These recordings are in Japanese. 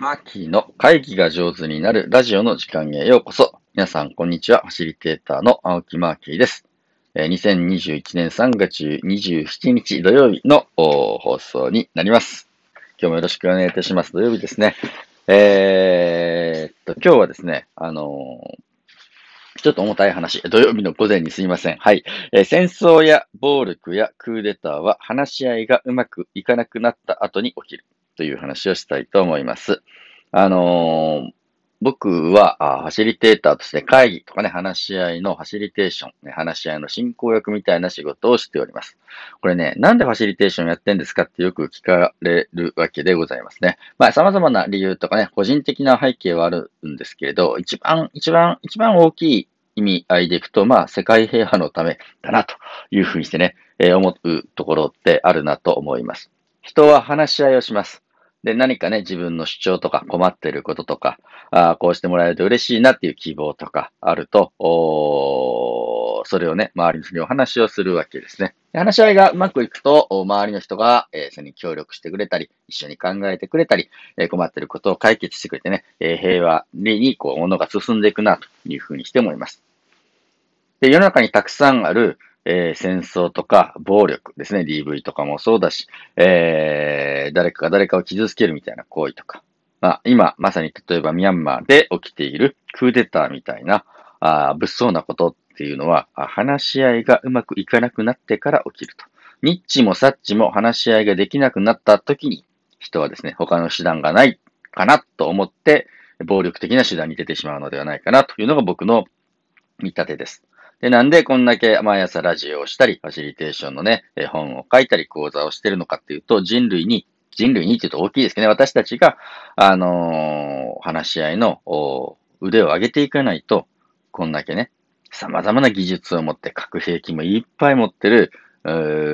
マーキーの会議が上手になるラジオの時間へようこそ。皆さん、こんにちは。ファシリテーターの青木マーキーです。2021年3月27日土曜日の放送になります。今日もよろしくお願いいたします。土曜日ですね。えー、っと、今日はですね、あのー、ちょっと重たい話。土曜日の午前にすいません。はい。えー、戦争や暴力やクーデターは話し合いがうまくいかなくなった後に起きる。という話をしたいと思います。あのー、僕はファシリテーターとして会議とかね、話し合いのファシリテーション、ね、話し合いの進行役みたいな仕事をしております。これね、なんでファシリテーションやってんですかってよく聞かれるわけでございますね。まあ、様々な理由とかね、個人的な背景はあるんですけれど、一番、一番、一番大きい意味合いでいくと、まあ、世界平和のためだなというふうにしてね、えー、思うところってあるなと思います。人は話し合いをします。で、何かね、自分の主張とか困ってることとか、あこうしてもらえると嬉しいなっていう希望とかあると、おそれをね、周りの人にお話をするわけですね。話し合いがうまくいくと、周りの人が、えー、それに協力してくれたり、一緒に考えてくれたり、えー、困ってることを解決してくれてね、えー、平和に、こう、ものが進んでいくな、というふうにして思います。で、世の中にたくさんある、えー、戦争とか暴力ですね、DV とかもそうだし、えー、誰かが誰かを傷つけるみたいな行為とか、まあ、今、まさに例えばミャンマーで起きているクーデターみたいな、あ物騒なことっていうのは、話し合いがうまくいかなくなってから起きると。ニッチもサッチも話し合いができなくなった時に、人はですね、他の手段がないかなと思って、暴力的な手段に出てしまうのではないかなというのが僕の見立てです。で、なんでこんだけ毎朝ラジオをしたり、ファシリテーションのね、本を書いたり、講座をしてるのかっていうと、人類に、人類にって言うと大きいですけどね、私たちが、あのー、話し合いの腕を上げていかないと、こんだけね、様々な技術を持って核兵器もいっぱい持ってる、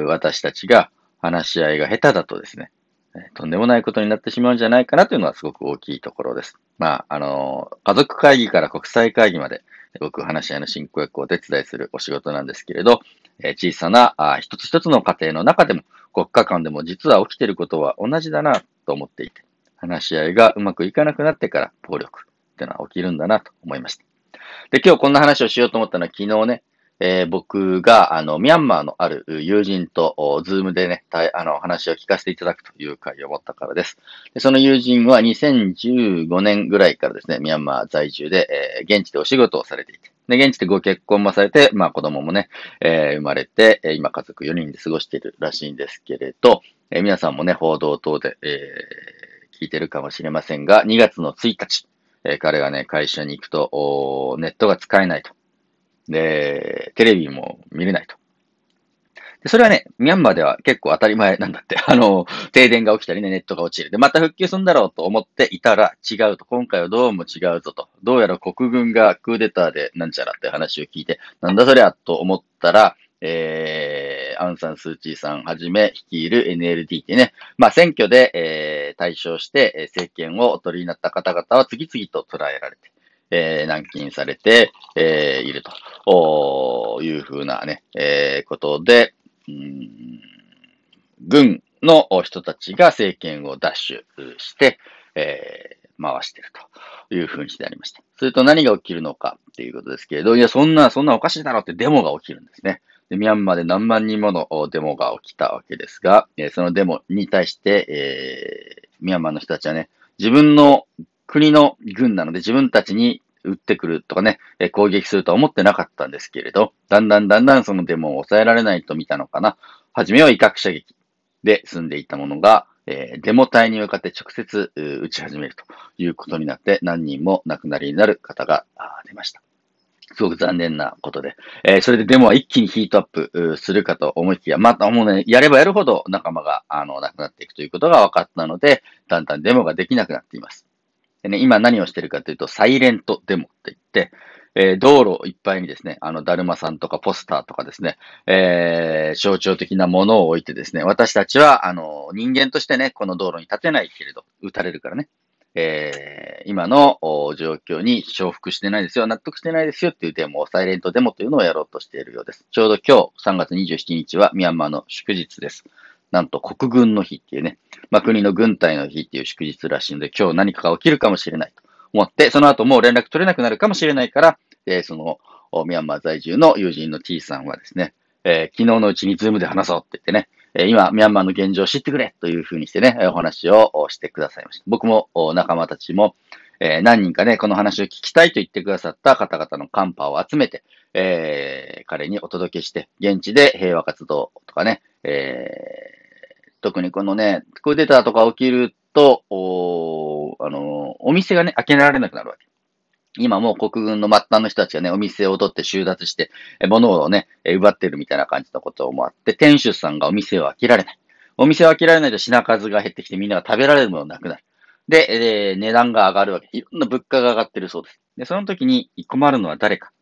私たちが話し合いが下手だとですね、とんでもないことになってしまうんじゃないかなというのはすごく大きいところです。まあ、あの、家族会議から国際会議まで、僕、話し合いの進行役をお手伝いするお仕事なんですけれど、え小さなあ一つ一つの家庭の中でも、国家間でも実は起きていることは同じだなと思っていて、話し合いがうまくいかなくなってから暴力っていうのは起きるんだなと思いました。で、今日こんな話をしようと思ったのは昨日ね、えー、僕が、あの、ミャンマーのある友人と、ズームでね、あの、話を聞かせていただくという会を持ったからです。でその友人は2015年ぐらいからですね、ミャンマー在住で、えー、現地でお仕事をされていて、で、現地でご結婚もされて、まあ子供もね、えー、生まれて、今家族4人で過ごしているらしいんですけれど、えー、皆さんもね、報道等で、えー、聞いてるかもしれませんが、2月の1日、えー、彼がね、会社に行くと、ネットが使えないと。で、テレビも見れないと。でそれはね、ミャンマーでは結構当たり前 なんだって。あの、停電が起きたりね、ネットが落ちる。で、また復旧するんだろうと思っていたら違うと。今回はどうも違うぞと。どうやら国軍がクーデターでなんちゃらって話を聞いて、なんだそりゃと思ったら、えー、アンサン・スー・チーさんはじめ率いる NLD ってね、まあ選挙で、えー、対象して政権をお取りになった方々は次々と捉えられて、えー、軟禁されて、えー、いるとおいうふうなね、えー、ことで、うん、軍の人たちが政権を奪取して、えー、回しているというふうにしてありました。すると何が起きるのかっていうことですけれど、いや、そんな、そんなおかしいだろうってデモが起きるんですね。でミャンマーで何万人ものデモが起きたわけですが、えそのデモに対して、えー、ミャンマーの人たちはね、自分の国の軍なので自分たちに撃ってくるとかね、攻撃するとは思ってなかったんですけれど、だんだんだんだんそのデモを抑えられないと見たのかな。はじめは威嚇射撃で済んでいたものが、え、デモ隊に向かって直接撃ち始めるということになって何人も亡くなりになる方が出ました。すごく残念なことで。えー、それでデモは一気にヒートアップするかと思いきや、またもうね、やればやるほど仲間が、あの、亡くなっていくということが分かったので、だんだんデモができなくなっています。でね、今何をしてるかというと、サイレントデモって言って、えー、道路いっぱいにですね、あの、だるまさんとかポスターとかですね、えー、象徴的なものを置いてですね、私たちは、あの、人間としてね、この道路に立てないけれど、撃たれるからね、えー、今の状況に承服してないですよ、納得してないですよっていうデモを、サイレントデモというのをやろうとしているようです。ちょうど今日3月27日はミャンマーの祝日です。なんと国軍の日っていうね、まあ、国の軍隊の日っていう祝日らしいので、今日何かが起きるかもしれないと思って、その後もう連絡取れなくなるかもしれないから、えー、その、ミャンマー在住の友人の T さんはですね、えー、昨日のうちにズームで話そうって言ってね、え今、ミャンマーの現状を知ってくれというふうにしてね、お話をしてくださいました。僕も仲間たちも、えー、何人かね、この話を聞きたいと言ってくださった方々のカンパを集めて、えー、彼にお届けして、現地で平和活動とかね、えー、特にこのね、クーデターとか起きると、おあの、お店がね、開けられなくなるわけ。今もう国軍の末端の人たちがね、お店を取って収奪して、物をね、奪ってるみたいな感じのこともあって、店主さんがお店を開けられない。お店を開けられないと品数が減ってきてみんなが食べられるものなくなる。で、え値段が上がるわけ。いろんな物価が上がってるそうです。で、その時に困るのは誰か。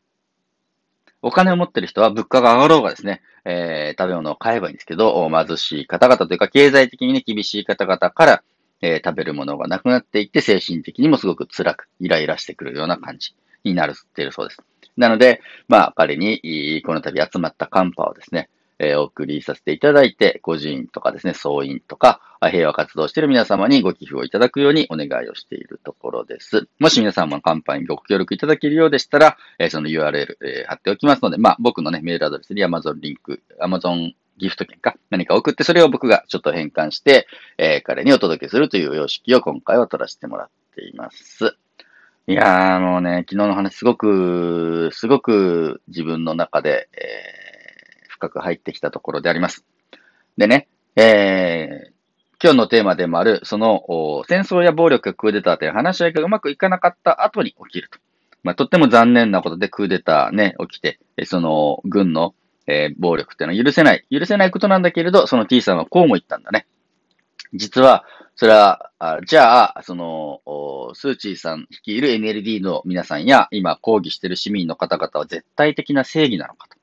お金を持ってる人は物価が上がろうがですね、えー、食べ物を買えばいいんですけど、貧しい方々というか、経済的にね、厳しい方々から、えー、食べるものがなくなっていって、精神的にもすごく辛く、イライラしてくるような感じになるっているそうです。なので、まあ、彼に、この度集まったカンパをですね、え、お送りさせていただいて、個人とかですね、総員とか、平和活動している皆様にご寄付をいただくようにお願いをしているところです。もし皆様のカンパにご協力いただけるようでしたら、え、その URL、え、貼っておきますので、まあ、僕のね、メールアドレスに Amazon リンク、Amazon ギフト券か何か送って、それを僕がちょっと変換して、え、彼にお届けするという様式を今回は取らせてもらっています。いやー、もうね、昨日の話すごく、すごく自分の中で、えー深く入ってきたところであります。でね、えー、今日のテーマでもある、その、戦争や暴力やクーデターという話し合いがうまくいかなかった後に起きると。まあ、とっても残念なことでクーデターね、起きて、その、軍の、えー、暴力っていうのは許せない。許せないことなんだけれど、その T さんはこうも言ったんだね。実は、それは、あじゃあ、その、スーチーさん率いる NLD の皆さんや、今抗議している市民の方々は絶対的な正義なのかと。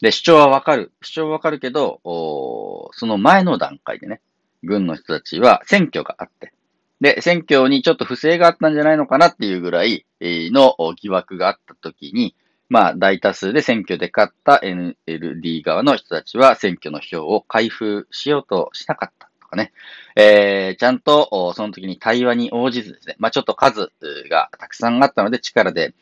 で、主張はわかる。主張はわかるけど、その前の段階でね、軍の人たちは選挙があって、で、選挙にちょっと不正があったんじゃないのかなっていうぐらいの疑惑があった時に、まあ、大多数で選挙で勝った NLD 側の人たちは選挙の票を開封しようとしなかったとかね。えー、ちゃんとその時に対話に応じずですね、まあちょっと数がたくさんあったので力で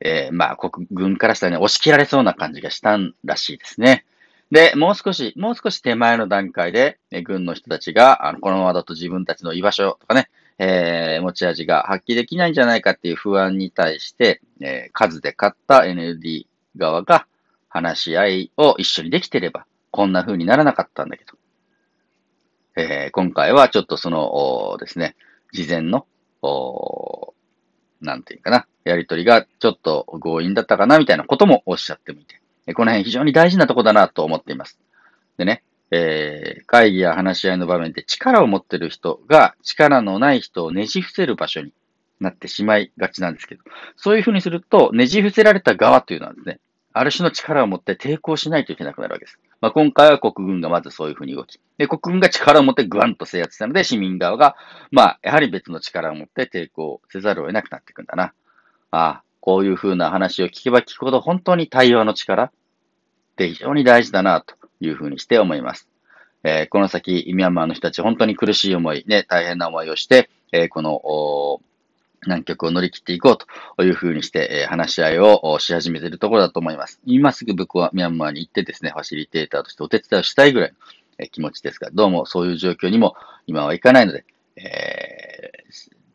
えー、まあ、国軍からしたらね、押し切られそうな感じがしたんらしいですね。で、もう少し、もう少し手前の段階で、ね、軍の人たちが、あの、このままだと自分たちの居場所とかね、えー、持ち味が発揮できないんじゃないかっていう不安に対して、えー、数で勝った NLD 側が話し合いを一緒にできてれば、こんな風にならなかったんだけど、えー、今回はちょっとそのですね、事前の、おなんていうかな、やりとりがちょっと強引だったかな、みたいなこともおっしゃってみて、この辺非常に大事なとこだなと思っています。でね、えー、会議や話し合いの場面で力を持ってる人が力のない人をねじ伏せる場所になってしまいがちなんですけど、そういうふうにすると、ねじ伏せられた側というのはですね、ある種の力を持って抵抗しないといけなくなるわけです。まあ、今回は国軍がまずそういうふうに動き、で国軍が力を持ってグワンと制圧したので、市民側が、まあ、やはり別の力を持って抵抗せざるを得なくなっていくんだな。ああ、こういうふうな話を聞けば聞くほど本当に対話の力って非常に大事だなというふうにして思います。えー、この先、ミャンマーの人たち本当に苦しい思い、ね、大変な思いをして、えー、この、難局を乗り切っていこうというふうにして、えー、話し合いをし始めているところだと思います。今すぐ僕はミャンマーに行ってですね、ファシリテーターとしてお手伝いをしたいぐらいの、え気持ちですが、どうもそういう状況にも今はいかないので、え、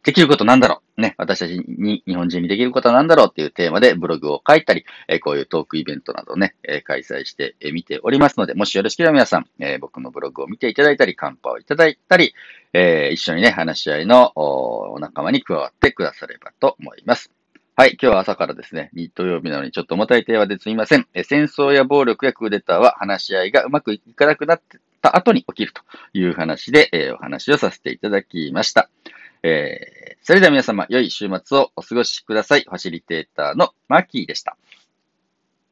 できることなんだろうね、私たちに、日本人にできることは何だろうっていうテーマでブログを書いたり、えこういうトークイベントなどね、え開催してみておりますので、もしよろしければ皆さん、え僕のブログを見ていただいたり、カンパをいただいたり、え一緒にね、話し合いのお仲間に加わってくださればと思います。はい。今日は朝からですね、日曜日なのにちょっと重たいテーマですみません。え戦争や暴力やクーデターは話し合いがうまくいかなくなった後に起きるという話で、えお話をさせていただきました。えー、それでは皆様、良い週末をお過ごしください。ファシリテーターのマーキーでした。